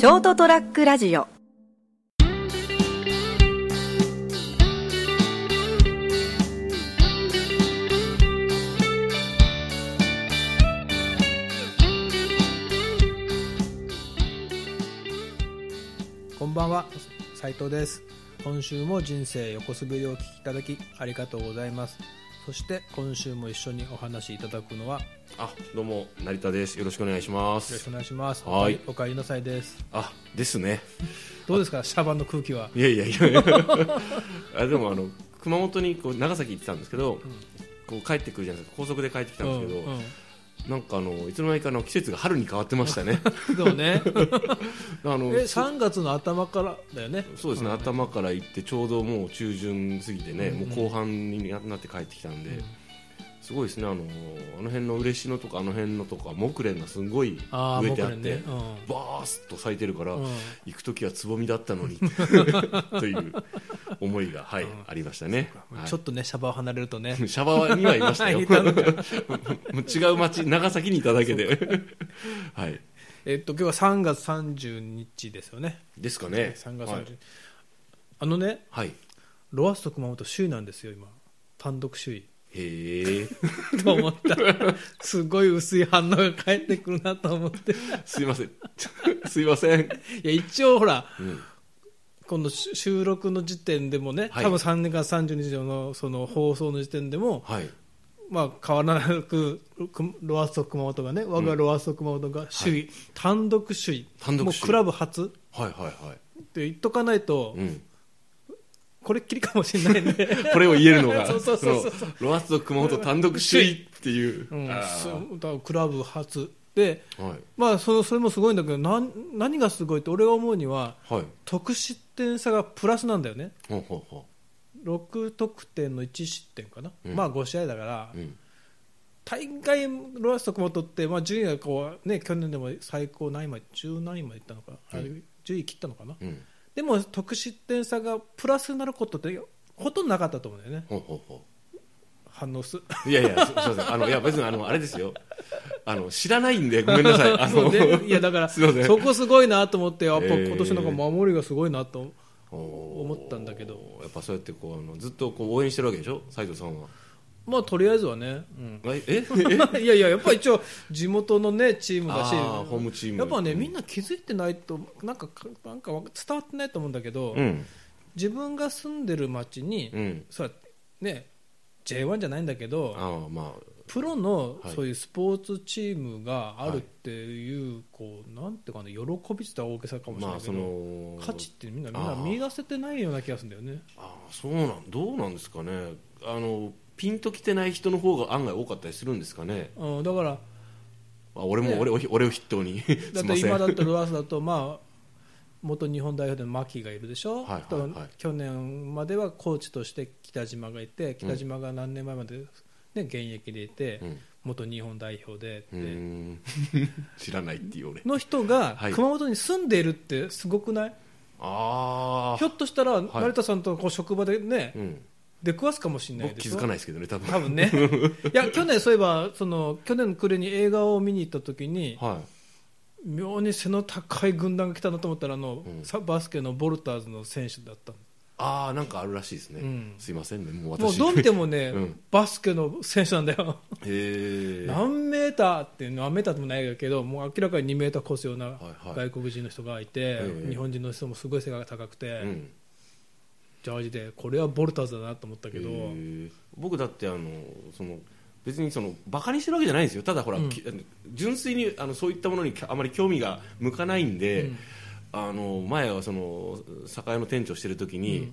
ショートトラックラジオ。こんばんは斉藤です。今週も人生横滑りをお聞きいただきありがとうございます。そして今週も一緒にお話しいただくのはよあ、どうも成田です。よろしくお願いしまろしくす。お願いしますはいおかえりなさいですあ、ですね。どうですか？シャバンの空気は？いやいやいや。あでもあの熊本にこう長崎行ってたんですけど、こう帰ってくるじゃないですか。高速で帰ってきたんですけど、うんなんかあのいつの間にかの季節が春に変わってましたね。うん、でもね。あのえ3月の頭からだよね。そうですね、ん頭から行ってちょうどもう中旬過ぎてね、うんもう後半になって帰ってきたんで、すごいですね。あのあの辺の嬉野とかあの辺のとか木蓮がすごいああ植えてあって、木蓮ね。バースッと咲いてるから、うん。うん行く時はつぼみだったのに という思いが、はいありましたね、はい。ちょっとねシャバを離れるとね。シャバにはいましたよ。いた もう違う町長崎にいただけで。はい。えっと今日は3月30日ですよね。ですかね。3月30日、はい、あのねはい、ロアッソ熊本首位なんですよ今。単独首位へえ。と思った。すごい薄い反応が返ってくるなと思って。いすいません。すいません、や一応ほらうん。今度し収録の時点でもね、はい。多分3月30日のその放送の時点でも、はい。まあ、変わらなくくロアッソ熊本がね我がロアッソ熊本が首位、単独首位。単独首位。もうクラブ初。はいはいはい。って言っとかないと、うん、これっきりかもしれないんで、これを言えるのが。そうそうそうそう。ロアッソ熊本単独首位っていう、うん。だクラブ初。で、ーはい。まあ、そのそれもすごいんだけどなん何がすごいって俺が思うにははい。得失点差がプラスなんだよね。ほうほうほ6得点の1失点かな、うん。まあ5試合だから、う、うん、大概ロアスト熊本って、まあ、順位がこう、ね、去年でも最高何位まで10何位までいったのか、あれうん。10位切ったのかな。うん、でも得失点差がプラスになることってほとんどなかったと思うんだよね。ほうほうほ反応すういやいやすすいません。あのいや別にあのあれですよ。あの知らないんでごめんなさい。あのねいやだから すいません。そこすごいなと思ってやっぱえー。今年なんか守りがすごいなと、思思ったんだけど。やっぱそうやってこうあのずっとこう応援してるわけでしょ？斉藤さんはまあとりあえずはね、うん。ええ？え いやいややっぱり一応地元のねチームだし。あーホームチーム。やっぱねうん。みんな気づいてないとなんかなんか伝わってないと思うんだけど、うん。自分が住んでる町に、うん。そらね J1 じゃないんだけどああまプロのはい。そういうスポーツチームがあるっていう、こうなんていうかね喜びってたら大げさかもしれないけど、の価値ってみんなみんな見出せてないような気がするんだよね。ああそうなんどうなんですかね。あのピンときてない人の方が案外多かったりするんですかね。うん、だからあ俺も、ね。俺を俺を筆頭に。だ すいません。って今だってロアスだとまあ元日本代表での牧がいるでしょ、はいはいはい。だから去年まではコーチとして北島がいて北島が何年前まで、ね、現役でいて、うん。元日本代表で。うーでん。知らないっていう俺。の人がはい。熊本に住んでいるってすごくない、ああひょっとしたらい。成田さんとこう職場でね、うん出くわすかもしれない気づかないですけどね多分。多分ね。いや去年そういえばその去年の暮れに映画を見に行った時には妙に背の高い軍団が来たなと思ったらあの、うん。さバスケのボルターズの選手だったいああなんかあるらしいですね、うん。すいませんねもうもう私どう見てもね、うん。バスケの選手なんだよ、へえ何メーターって何メーターでもないけどもう明らかに2メーター越すようなはいはい。外国人の人がいて、ええ日本人の人もすごい背が高くて、うんジャージでこれはボルターズだなと思ったけど、僕だってあのその別にそのバカにしてるわけじゃないんですよ。ただほら、うん。純粋にあのそういったものにあまり興味が向かないんで、うん。あの前はその酒屋の店長してる時に、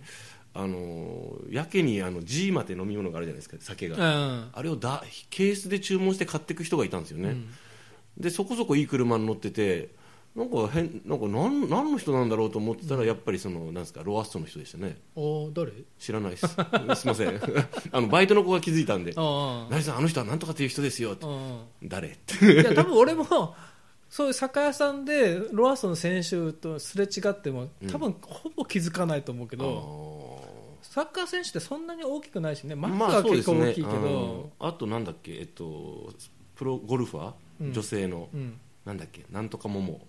あのやけにあのジーマって飲み物があるじゃないですか酒が、うん。あれをだケースで注文して買っていく人がいたんですよね、うん。でそこそこいい車に乗っててなんか変なんか何何の人なんだろうと思ってたら、やっぱりそのなんですかロアッソの人でしたね。お誰？知らないです。すいません。あのバイトの子が気づいたんであ「成さんあの人は何とかっていう人ですよ」ってあ誰?」っていや多分俺もそういう酒屋さんでロアッソの選手とすれ違っても多分ほぼ気づかないと思うけど、サッカー選手ってそんなに大きくないしね。マックは結構大きいけど、あとなんだっけえっとプロゴルファー、うん。女性の、うん。なんだっけ？なんとかもも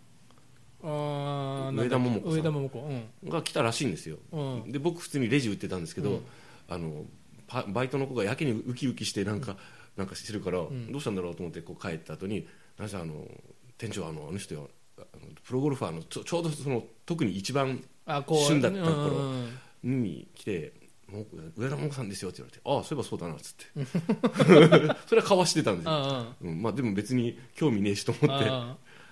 あ上田桃子上田桃子うん。が来たらしいんですよ。うん。で僕普通にレジ売ってたんですけど、うん。あのパバイトの子がやけにウキウキしてなんか、なんかしてるから、ん。どうしたんだろうと思ってこう帰った後に「なんせあの店長あのあの人よあのプロゴルファーのちょちょうどその特に一番旬だった頃に来て「もう上田桃子さんですよ」って言われて「ああそういえばそうだな」っつって。それは交わしてたんですよ、あうん。まあ、でも別に興味ねえしと思って。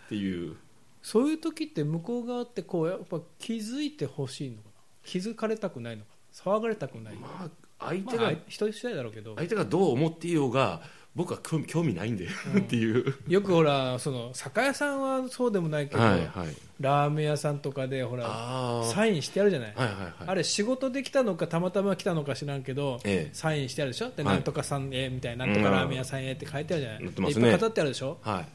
っていうそういう時って向こう側ってこうやっぱ気づいてほしいのかな？気づかれたくないのかな？騒がれたくない、まあ相ま手が、あ、人次第だろうけど。相手がどう思っていようが僕は興味ないんで、っていう。よくほらその酒屋さんはそうでもないけど、はいはいラーメン屋さんとかでほらサインしてあるじゃない、はいはいはい。あれ仕事で来たのかたまたま来たのか知らんけど、ええ。サインしてあるでしょ？で、はい。なんとかさんへみたいななんとかラーメン屋さんへって書いてあるじゃない、載ってますね。いっぱい飾ってあるでしょ？はい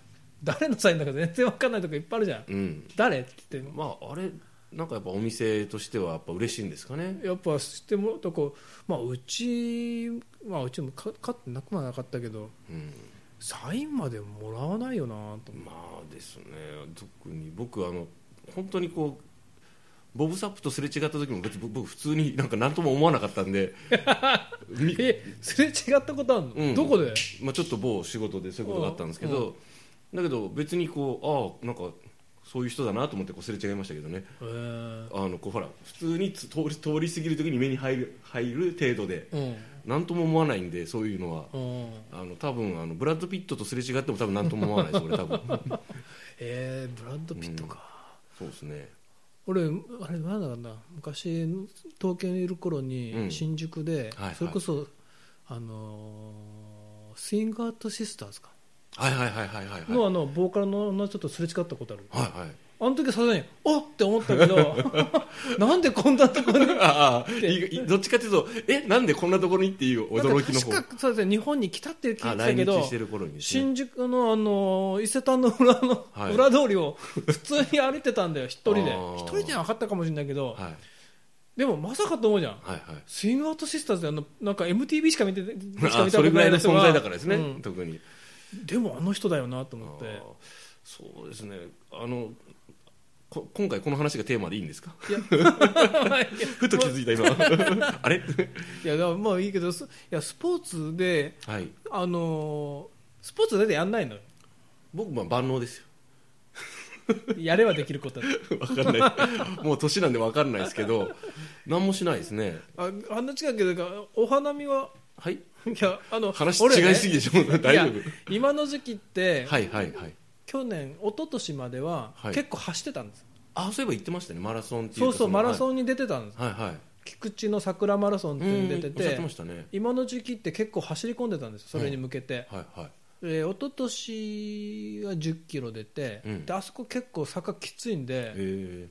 誰のサインだか全然わかんないとこいっぱいあるじゃん。うん。誰って言ってまああれなんかやっぱお店としてはやっぱ嬉しいんですかね。やっぱ知ってもらうとこう、まあ、うち、まあ、うちもか勝ってなくはなかったけどうん。サインまでもらわないよなと思まあですね。特に僕あの本当にこうボブサップとすれ違った時も別に僕普通になんか何とも思わなかったんで。えすれ違ったことあるの、うん。どこで？まあ、ちょっと某仕事でそういうことがあったんですけど、だけど別にこうああなんかそういう人だなと思ってこうすれ違いましたけどね。あのこうほら普通につ通り通り過ぎる時に目に入る入る程度でうん。何とも思わないんでそういうのは。うん。あの多分あのブラッド・ピットとすれ違っても多分何とも思わないです俺多分。えー、ブラッド・ピットか、そうですね。俺あれなんだろうな昔東京にいる頃うにん。新宿で、はいはい。それこそ、あのースインガートシスターズか、はいはいはいはいはいはい。のあのボーカルの女ちょっとすれ違ったことある。はいはい。あの時さすがにおっ！って思ったけど なんでこんなところに？ああいいどっちかというとえなんでこんなところにっていう驚きの方。か確かそうですね日本に来たって聞いてあたけど来日してる頃にですね。新宿のあの伊勢丹の裏の、はい。裏通りを普通に歩いてたんだよ一人で。一人じゃなかったかもしれないけど、はい。でもまさかと思うじゃん。はいはい。スイングアウトシスターズであのなんか MTV しか見てしか見たあことないそれぐらいの存在だからですね、うん。特にでもあの人だよなと思って。そうですね。あのこ今回この話がテーマでいいんですか？いや。ふと気づいた今。あれ？いやまあいいけどすいやスポーツではい。あのースポーツだってやんないのよ。僕まあ万能ですよ。やればできることだ。わかんない。もう年なんでわかんないですけど何もしないですね。ああんな違うけどかお花見ははい。いやあの話違いすぎでしょ、大丈夫。今の時期って、はいはいはい。去年一昨年までは、はい。結構走ってたんです。あそういえば言ってましたね。マラソンっていうそうそうマランソンに出てたんです、はいはい。はい菊池の桜マラソンっていうのに出ててね。今の時期って結構走り込んでたんですそれに向けて、はいはい。で一昨年は1 0キロ出て、うん。であそこ結構坂きついんで、え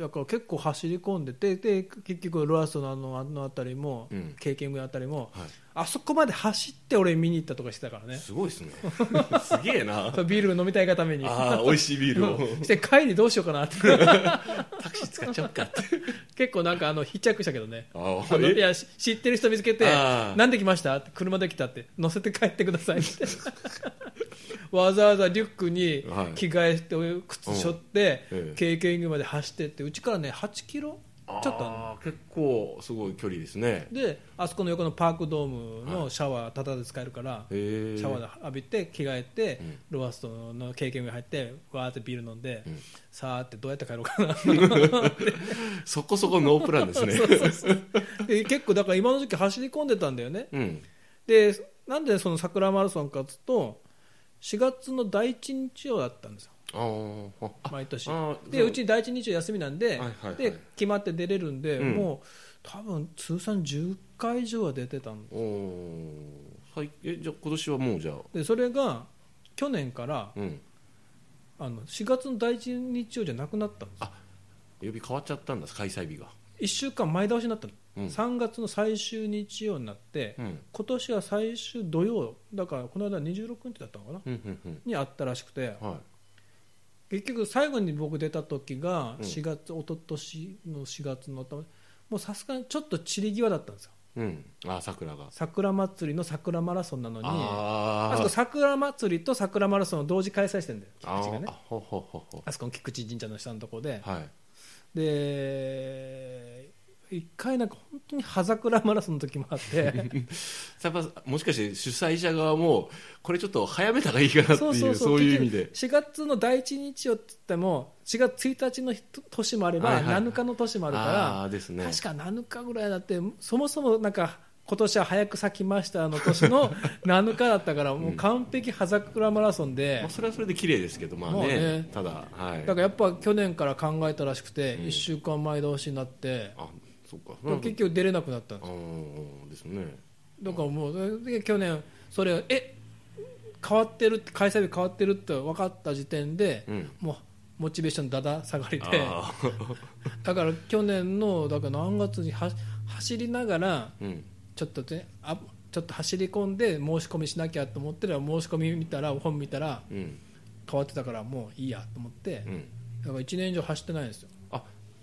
だから結構走り込んでてで結局ロアスのあのあの辺りも、うん。経験のあたりもーはい。あそこまで走って俺見に行ったとかしてたからね。すごいですね。すげえな。ビール飲みたいがために。ああ美味しいビールを。して帰りどうしようかなって。タクシー使っちゃおうかって。結構なんかあの必着したけどね。あいやし知ってる人見つけてなんで来ました？って車で来たって乗せて帰ってくださいってわざわざリュックにはい。着替えて靴背負って経験まで走ってってうちからね8キロちょっと結構すごい距離ですね。であそこの横のパークドームのシャワータダで使えるから、へえ。シャワーで浴びて着替えて、うん。ロアストの経験に入ってわーってビール飲んで、うん。さあってどうやって帰ろうかな そこそこノープランですね。で結構だから今の時期走り込んでたんだよね。うん。でなんでその桜マラソンかっつうと4月の第一日曜だったんですよ。毎年。でう。ち第一日曜休みなんで,、はいで決まって出れるんで、うん。もう多分通算10回以上は出てたんおー。はい。えじゃあ今年はもうじゃあ。でそれが去年からうん。あの4月の第一日曜じゃなくなったんです。あ曜日変わっちゃったんだ開催日が。1週間前倒しになったの、うん。3月の最終日曜になって、うん。今年は最終土曜だからこの間26日だったのかな、うんうんうん。にあったらしくて。はい。結局最後に僕出た時がうん。4月、一昨年の4月のもうさすがにちょっと散り際だったんですよ。うん。あ桜が。桜祭りの桜マラソンなのにああそこ桜祭りと桜マラソンを同時開催してるんだよあ菊池がね。あほほほほあそこの菊池神社の下のところで。はい。で一回なんか本当に葉桜マラソンの時もあって。やっぱもしかして主催者側もこれちょっと早めた方がいいかなっていうそういう意味で。4月の第一日曜って言っても4月1日の年もあれば、はいはい7日の年もあるからね。確か7日ぐらいだってそもそもなんか今年は早く咲きましたの年の 7日だったからもう完璧葉桜マラソンで。まあ、、それはそれで綺麗ですけどまあね。まあね。ただはい。だからやっぱ去年から考えたらしくて、1週間前倒しになって、あそうか。結局出れなくなったんです。ですね。だからもうで去年それえ変わってるって開催日変わってるって分かった時点で、うん。もうモチベーションだだ下がりで だから去年のだから何月には走りながらうん。ちょっとねあちょっと走り込んで申し込みしなきゃと思ってら申し込み見たら本見たらうん。変わってたからもういいやと思って、うん。だから1年以上走ってないんですよ。あ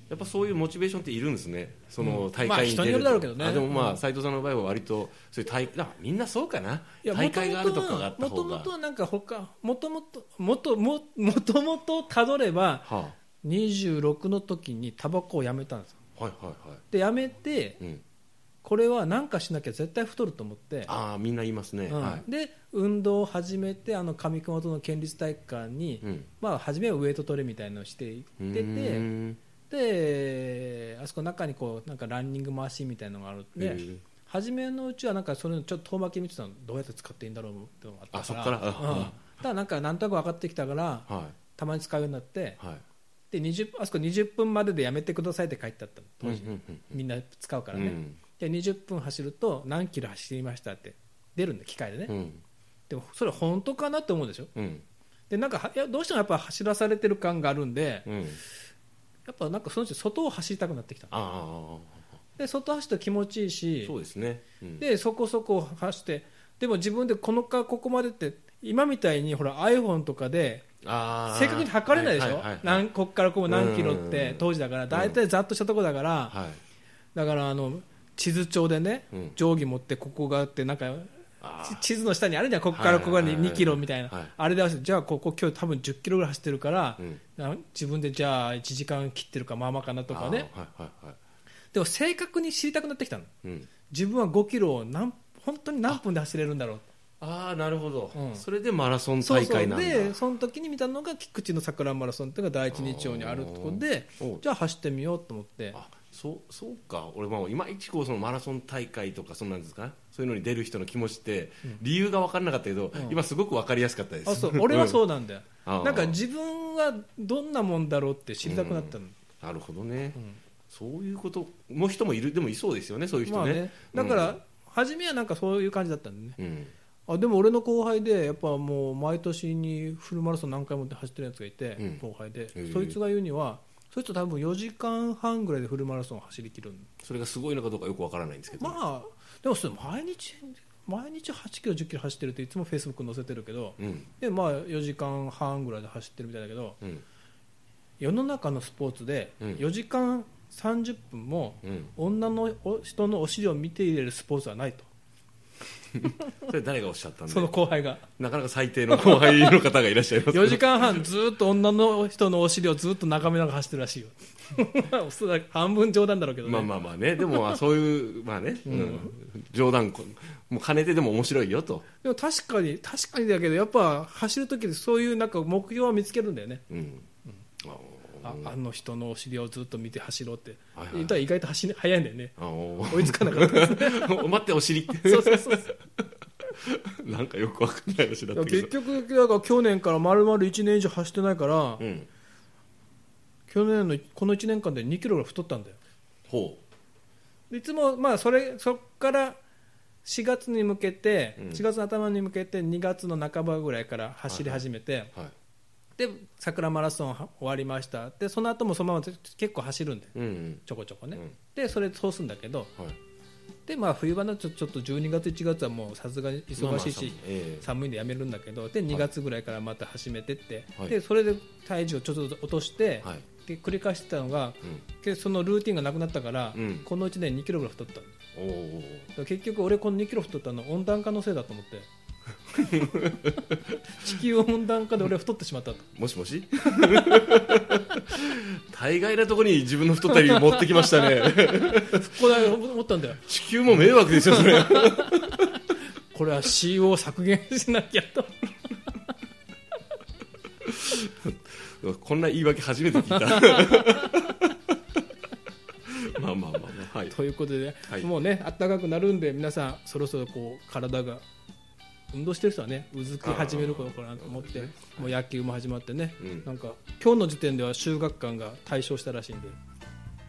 やっぱそういうモチベーションっているんですね、その大まあ会に出ると、人によるだろうけどね。あでもまあうん。斉藤さんの場合は割とそういう大あみんなそうかな、大会があるとかがあったもと方が。もとはなんか他もともともとももともとたどればは26の時にタバコをやめたんですよ。あ、はいはいはい、でやめてうん、これは何かしなきゃ絶対太ると思って、ああみんな言いますね、うん。はい。で運動を始めてあの上熊本の県立体育館に、うん、まあ、初めはウエイトトレみたいなのをして行っててんであそこ中にこうなんかランニングマシンみたいなのがあるん。で初めのうちはなんかそれのちょっと遠巻き見てたのどうやって使っていいんだろうってのがあったからあそっから？うん。ただなんかなんとなく分かってきたからはたまに使うようになっていはい。で20あそこ20分まででやめてくださいって書いてあったの当時、うんうんみんな使うからね、うん。で20分走ると何キロ走りましたって出るんで機械でね、うん。でもそれ本当かなって思うでしょ。うん。でなんかはいやどうしてもやっぱ走らされてる感があるんでうんやっぱなんかそのうち外を走りたくなってきたで外走って気持ちいいあしそうですね、うん、でそこそこ走ってでも自分でこのかここまでって今みたいにほら iPhone とかで正確に測れないでしょ、はいはいはい。なんこっからここ何キロってうん当時だから。大体ざっとしたとこだから、はい。だからあの地図帳でね、うん。定規持ってここがあってなんか地図の下にあるじゃんここからここにはいはいはい2キロみたいな、はい。あれで合わせてじゃあここ今日多分10キロぐらい走ってるから、うん。な自分でじゃあ1時間切ってるかまあまあかなとかね。はいはいはいでも正確に知りたくなってきたの。うん。自分は5キロを何本当に何分で走れるんだろうああなるほど、うん。それでマラソンそうそう大会なんだ。でその時に見たのが菊池の桜マラソンっていうのが第一日曜にあるところでじゃあ走ってみようと思って。あそうそうか。俺もいまいちこうそのマラソン大会とかそんなんですか？そういうのに出る人の気持ちって理由が分からなかったけど、うん。今すごく分かりやすかったです。あそう。俺はそうなんだよ、あー。なんか自分はどんなもんだろうって知りたくなったの、なるほどね、うん。そういうことも人もいるでもいそうですよねそういう人ね,、まあね。だから、初めはなんかそういう感じだったんでね。うんあでも俺の後輩でやっぱもう毎年にフルマラソン何回も走ってるやつがいて、うん。後輩で。へえ。そいつが言うにはそいつ多分4時間半ぐらいでフルマラソンを走り切るそれがすごいのかどうかよく分からないんですけど、まあでもそれ毎日毎日8キロ10キロ走ってるっていつもフェイスブックに載せてるけどうん。でまあ4時間半ぐらいで走ってるみたいだけどうん。世の中のスポーツでうん。4時間30分もうん。女のお人のお尻を見て入れるスポーツはないと それ誰がおっしゃったんで？その後輩が。なかなか最低の後輩の方がいらっしゃいます4時間半ずっと女の人のお尻をずっと眺めながら走ってるらしいよ。半分冗談だろうけどね、まあまあまあね。でもまあそういうまあね、うん。冗談こもう兼ねてでも面白いよと、でも確かに確かにだけどやっぱ走る時でそういうなんか目標を見つけるんだよね。うんあああの人のお尻をずっと見て走ろうって、はいはい。言ったら意外と走り速いんだよね追いつかなかった。待ってお尻って。そうそうそう なんかよくわかんない話だった。け結ど局だから去年から丸々1年以上走ってないから、うん。去年のこの1年間で2キロぐらい太ったんだよ。ほいつもまあそれそっから4月に向けて、うん。4月の頭に向けて2月の半ばぐらいから走り始めて、うはいで桜マラソンは終わりました。でその後もそのまま結構走るんでうんうん。ちょこちょこね、うん。でそれ通すんだけど。はい。でまあ、冬場のちょちょっと12月、1月はもうさすがに忙しいし、ええ。寒いんでやめるんだけど。で2月ぐらいからまた始めてって、はい。でそれで体重をちょっと落として、はい。で繰り返してたのが、うん。でそのルーティンがなくなったから、うん。この1年2キロぐらい太った結局俺この2キロ太ったのは温暖化のせいだと思って地球温暖化で俺は太ってしまったと。もしもし？大概なところに自分の太ったり持ってきましたね。これ思ったんだよ。地球も迷惑ですよそれ。これは CO を削減しなきゃと。こんな言い訳初めて聞いた。まあまあまあまあはい。ということで、はい。もうね暖かくなるんで皆さんそろそろこう体が運動してる人はねうずき始める頃かなと思って、もう野球も始まってね、うん。なんか今日の時点では修学館が対象したらしいんで。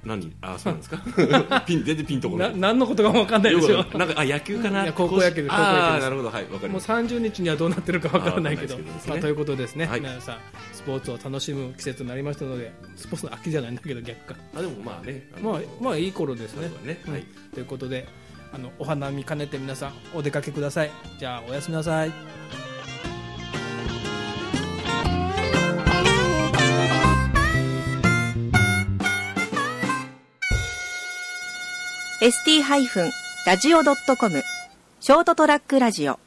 何？あそうなんですか。ピン全然ピンとこなない何のことかも分かんないでしょ。なんかあ野球かな？高校野球です。高校野球なるほど。はいわかりもうます30日にはどうなってるか分からないけど。ね。まあ、ということですね、はい。皆さんスポーツを楽しむ季節になりましたのでスポーツの秋じゃないんだけど逆か。あでもまあねまあまあいい頃ですね。ね。はい。ということであのお花見兼ねて皆さんお出かけください。じゃあおやすみなさい。ST- ラジオ .com ショートトラックラジオ。